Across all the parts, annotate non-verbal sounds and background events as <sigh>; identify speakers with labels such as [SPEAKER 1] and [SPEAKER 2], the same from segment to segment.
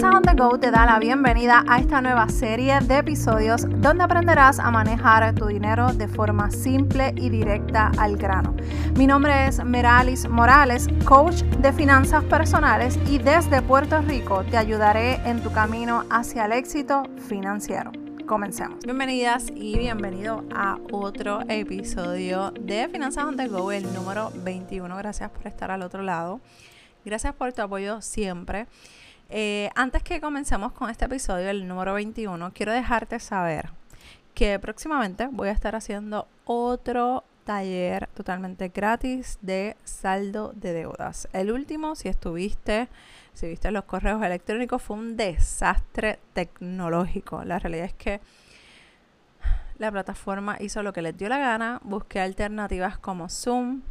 [SPEAKER 1] Finanzas on the Go te da la bienvenida a esta nueva serie de episodios donde aprenderás a manejar tu dinero de forma simple y directa al grano. Mi nombre es Meralis Morales, coach de finanzas personales y desde Puerto Rico te ayudaré en tu camino hacia el éxito financiero. Comencemos. Bienvenidas y bienvenido a otro episodio de Finanzas on the Go, el número 21. Gracias por estar al otro lado. Gracias por tu apoyo siempre. Eh, antes que comencemos con este episodio, el número 21, quiero dejarte saber que próximamente voy a estar haciendo otro taller totalmente gratis de saldo de deudas. El último, si estuviste, si viste los correos electrónicos, fue un desastre tecnológico. La realidad es que la plataforma hizo lo que les dio la gana, busqué alternativas como Zoom,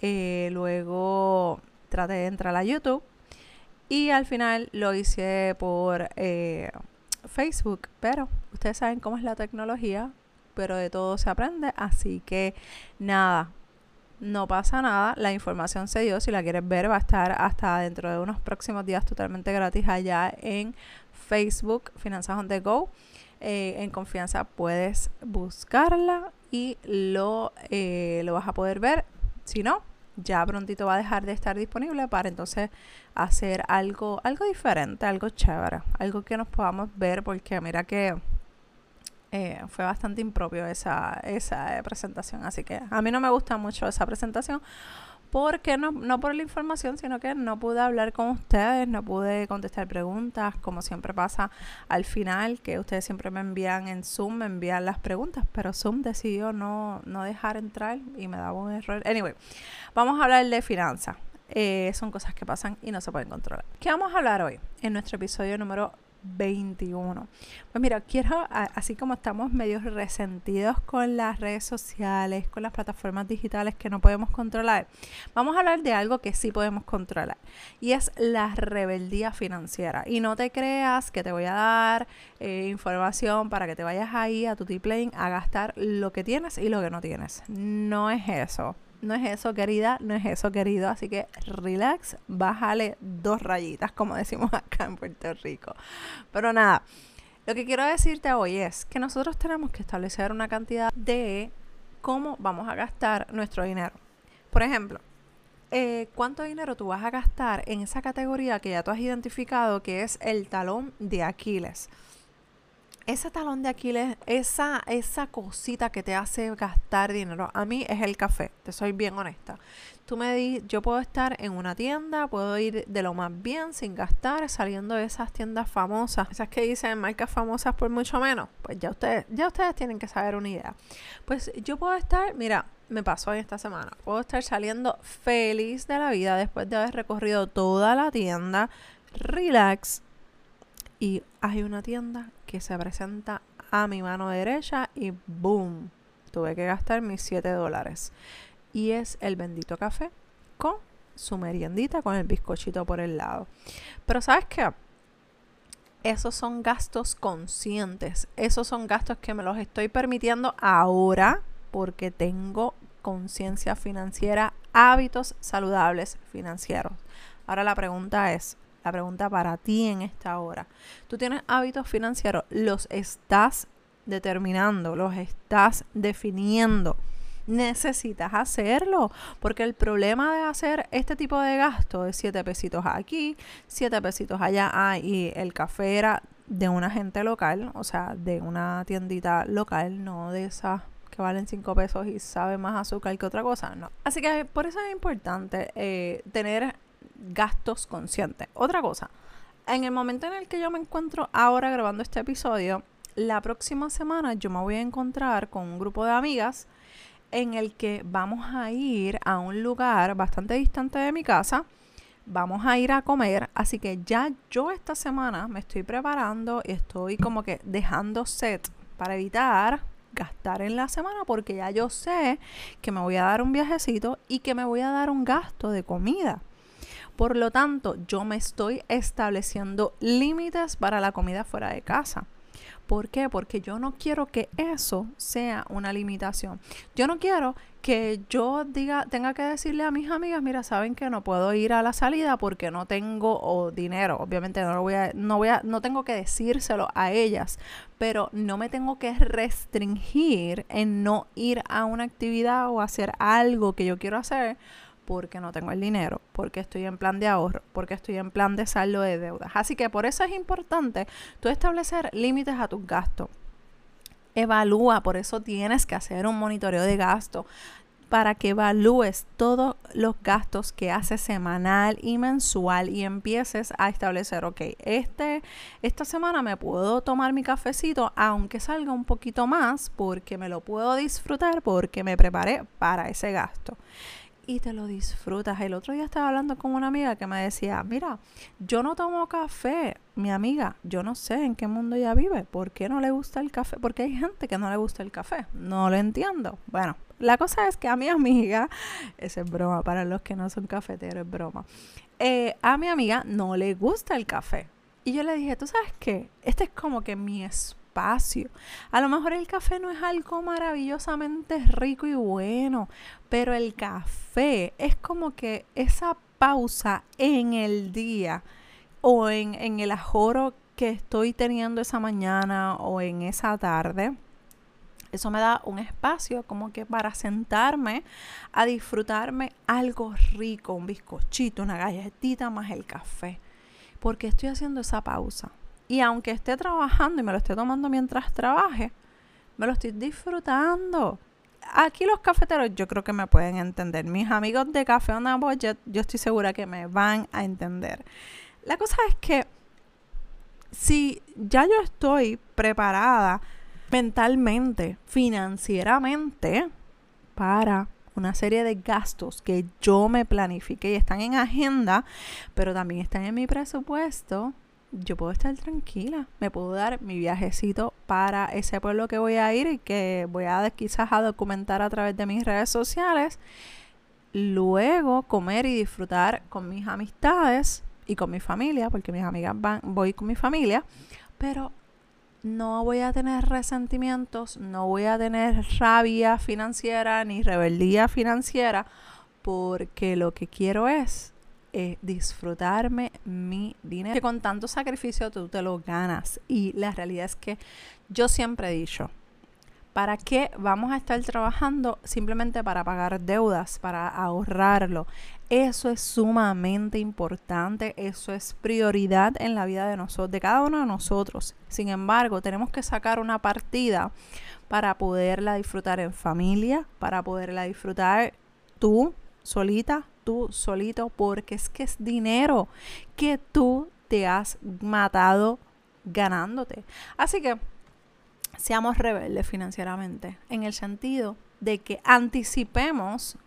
[SPEAKER 1] eh, luego traté de entrar a YouTube y al final lo hice por eh, Facebook, pero ustedes saben cómo es la tecnología, pero de todo se aprende, así que nada, no pasa nada, la información se dio, si la quieres ver va a estar hasta dentro de unos próximos días totalmente gratis allá en Facebook, Finanzas on the Go. Eh, en confianza puedes buscarla y lo, eh, lo vas a poder ver. Si no, ya prontito va a dejar de estar disponible para entonces hacer algo, algo diferente, algo chévere, algo que nos podamos ver, porque mira que eh, fue bastante impropio esa, esa presentación, así que a mí no me gusta mucho esa presentación porque no, no por la información, sino que no pude hablar con ustedes, no pude contestar preguntas, como siempre pasa al final, que ustedes siempre me envían en Zoom, me envían las preguntas, pero Zoom decidió no, no dejar entrar y me daba un error. Anyway, vamos a hablar de finanzas. Eh, son cosas que pasan y no se pueden controlar. ¿Qué vamos a hablar hoy? En nuestro episodio número 21. Pues mira, quiero, así como estamos medio resentidos con las redes sociales, con las plataformas digitales que no podemos controlar, vamos a hablar de algo que sí podemos controlar y es la rebeldía financiera. Y no te creas que te voy a dar eh, información para que te vayas ahí a tu T-Plane a gastar lo que tienes y lo que no tienes. No es eso. No es eso, querida, no es eso, querido. Así que relax, bájale dos rayitas, como decimos acá en Puerto Rico. Pero nada, lo que quiero decirte hoy es que nosotros tenemos que establecer una cantidad de cómo vamos a gastar nuestro dinero. Por ejemplo, eh, ¿cuánto dinero tú vas a gastar en esa categoría que ya tú has identificado que es el talón de Aquiles? Ese talón de Aquiles, esa, esa cosita que te hace gastar dinero, a mí es el café, te soy bien honesta. Tú me di, yo puedo estar en una tienda, puedo ir de lo más bien sin gastar, saliendo de esas tiendas famosas, esas que dicen marcas famosas por mucho menos. Pues ya ustedes, ya ustedes tienen que saber una idea. Pues yo puedo estar, mira, me pasó en esta semana, puedo estar saliendo feliz de la vida después de haber recorrido toda la tienda, relax, y hay una tienda que se presenta a mi mano derecha y boom, tuve que gastar mis 7 dólares. Y es el bendito café con su meriendita, con el bizcochito por el lado. Pero ¿sabes qué? Esos son gastos conscientes. Esos son gastos que me los estoy permitiendo ahora porque tengo conciencia financiera, hábitos saludables financieros. Ahora la pregunta es, la pregunta para ti en esta hora. Tú tienes hábitos financieros, los estás determinando, los estás definiendo. Necesitas hacerlo, porque el problema de hacer este tipo de gasto es 7 pesitos aquí, 7 pesitos allá, ah, y el café era de una gente local, o sea, de una tiendita local, no de esas que valen 5 pesos y sabe más azúcar que otra cosa, no. Así que por eso es importante eh, tener gastos conscientes. Otra cosa, en el momento en el que yo me encuentro ahora grabando este episodio, la próxima semana yo me voy a encontrar con un grupo de amigas en el que vamos a ir a un lugar bastante distante de mi casa. Vamos a ir a comer, así que ya yo esta semana me estoy preparando y estoy como que dejando set para evitar gastar en la semana porque ya yo sé que me voy a dar un viajecito y que me voy a dar un gasto de comida. Por lo tanto, yo me estoy estableciendo límites para la comida fuera de casa. ¿Por qué? Porque yo no quiero que eso sea una limitación. Yo no quiero que yo diga, tenga que decirle a mis amigas, mira, saben que no puedo ir a la salida porque no tengo dinero. Obviamente no lo voy a, no voy a, no tengo que decírselo a ellas, pero no me tengo que restringir en no ir a una actividad o hacer algo que yo quiero hacer porque no tengo el dinero, porque estoy en plan de ahorro, porque estoy en plan de saldo de deudas. Así que por eso es importante tú establecer límites a tus gastos. Evalúa, por eso tienes que hacer un monitoreo de gasto para que evalúes todos los gastos que haces semanal y mensual y empieces a establecer, ok, este, esta semana me puedo tomar mi cafecito aunque salga un poquito más porque me lo puedo disfrutar porque me preparé para ese gasto y te lo disfrutas. El otro día estaba hablando con una amiga que me decía, mira, yo no tomo café, mi amiga, yo no sé en qué mundo ella vive, ¿por qué no le gusta el café? Porque hay gente que no le gusta el café, no lo entiendo. Bueno, la cosa es que a mi amiga, <laughs> esa es broma, para los que no son cafeteros es broma, eh, a mi amiga no le gusta el café. Y yo le dije, ¿tú sabes qué? Este es como que mi a lo mejor el café no es algo maravillosamente rico y bueno, pero el café es como que esa pausa en el día o en, en el ajoro que estoy teniendo esa mañana o en esa tarde. Eso me da un espacio como que para sentarme a disfrutarme algo rico, un bizcochito, una galletita más el café. Porque estoy haciendo esa pausa. Y aunque esté trabajando y me lo esté tomando mientras trabaje, me lo estoy disfrutando. Aquí los cafeteros yo creo que me pueden entender. Mis amigos de Café on a Budget, yo estoy segura que me van a entender. La cosa es que si ya yo estoy preparada mentalmente, financieramente, para una serie de gastos que yo me planifique y están en agenda, pero también están en mi presupuesto, yo puedo estar tranquila, me puedo dar mi viajecito para ese pueblo que voy a ir y que voy a quizás a documentar a través de mis redes sociales. Luego comer y disfrutar con mis amistades y con mi familia, porque mis amigas van, voy con mi familia, pero no voy a tener resentimientos, no voy a tener rabia financiera ni rebeldía financiera, porque lo que quiero es disfrutarme mi dinero. Que con tanto sacrificio tú te lo ganas. Y la realidad es que yo siempre he dicho, ¿para qué vamos a estar trabajando simplemente para pagar deudas, para ahorrarlo? Eso es sumamente importante, eso es prioridad en la vida de nosotros, de cada uno de nosotros. Sin embargo, tenemos que sacar una partida para poderla disfrutar en familia, para poderla disfrutar tú solita, tú solito, porque es que es dinero que tú te has matado ganándote. Así que seamos rebeldes financieramente, en el sentido de que anticipemos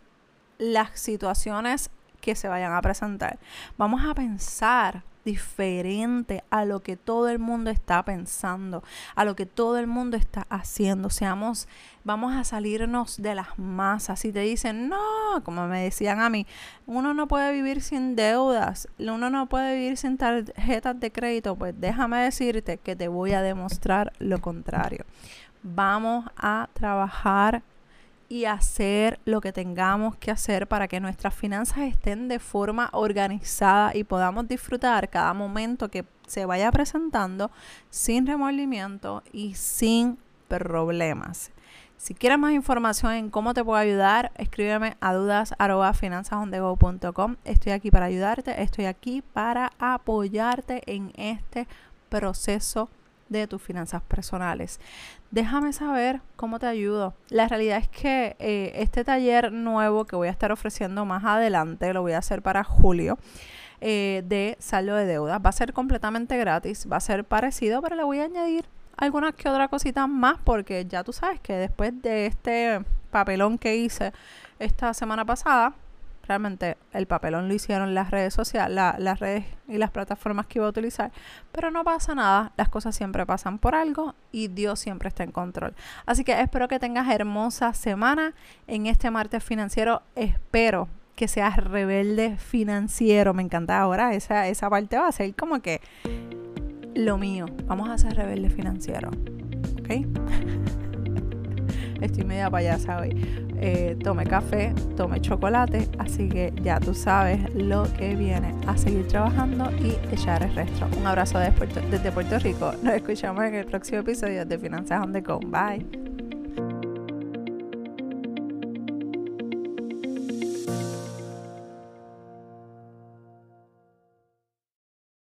[SPEAKER 1] las situaciones que se vayan a presentar. Vamos a pensar diferente a lo que todo el mundo está pensando, a lo que todo el mundo está haciendo. Seamos, vamos a salirnos de las masas. Si te dicen, no, como me decían a mí, uno no puede vivir sin deudas, uno no puede vivir sin tarjetas de crédito, pues déjame decirte que te voy a demostrar lo contrario. Vamos a trabajar y hacer lo que tengamos que hacer para que nuestras finanzas estén de forma organizada y podamos disfrutar cada momento que se vaya presentando sin remordimiento y sin problemas. Si quieres más información en cómo te puedo ayudar, escríbeme a dudas.finanzasondego.com. Estoy aquí para ayudarte, estoy aquí para apoyarte en este proceso de tus finanzas personales. Déjame saber cómo te ayudo. La realidad es que eh, este taller nuevo que voy a estar ofreciendo más adelante, lo voy a hacer para julio. Eh, de saldo de deuda. Va a ser completamente gratis, va a ser parecido, pero le voy a añadir algunas que otra cosita más porque ya tú sabes que después de este papelón que hice esta semana pasada, realmente el papelón lo hicieron las redes sociales, las redes y las plataformas que iba a utilizar. Pero no pasa nada, las cosas siempre pasan por algo y Dios siempre está en control. Así que espero que tengas hermosa semana en este martes financiero. Espero que seas rebelde financiero. Me encanta ahora esa, esa parte va a ser como que lo mío. Vamos a ser rebelde financiero. ¿Ok? <laughs> Estoy media payasa hoy. Eh, tome café, tome chocolate, así que ya tú sabes lo que viene. A seguir trabajando y echar el resto. Un abrazo desde Puerto, Rico. Nos escuchamos en el próximo episodio de Finanzas on the. Bye.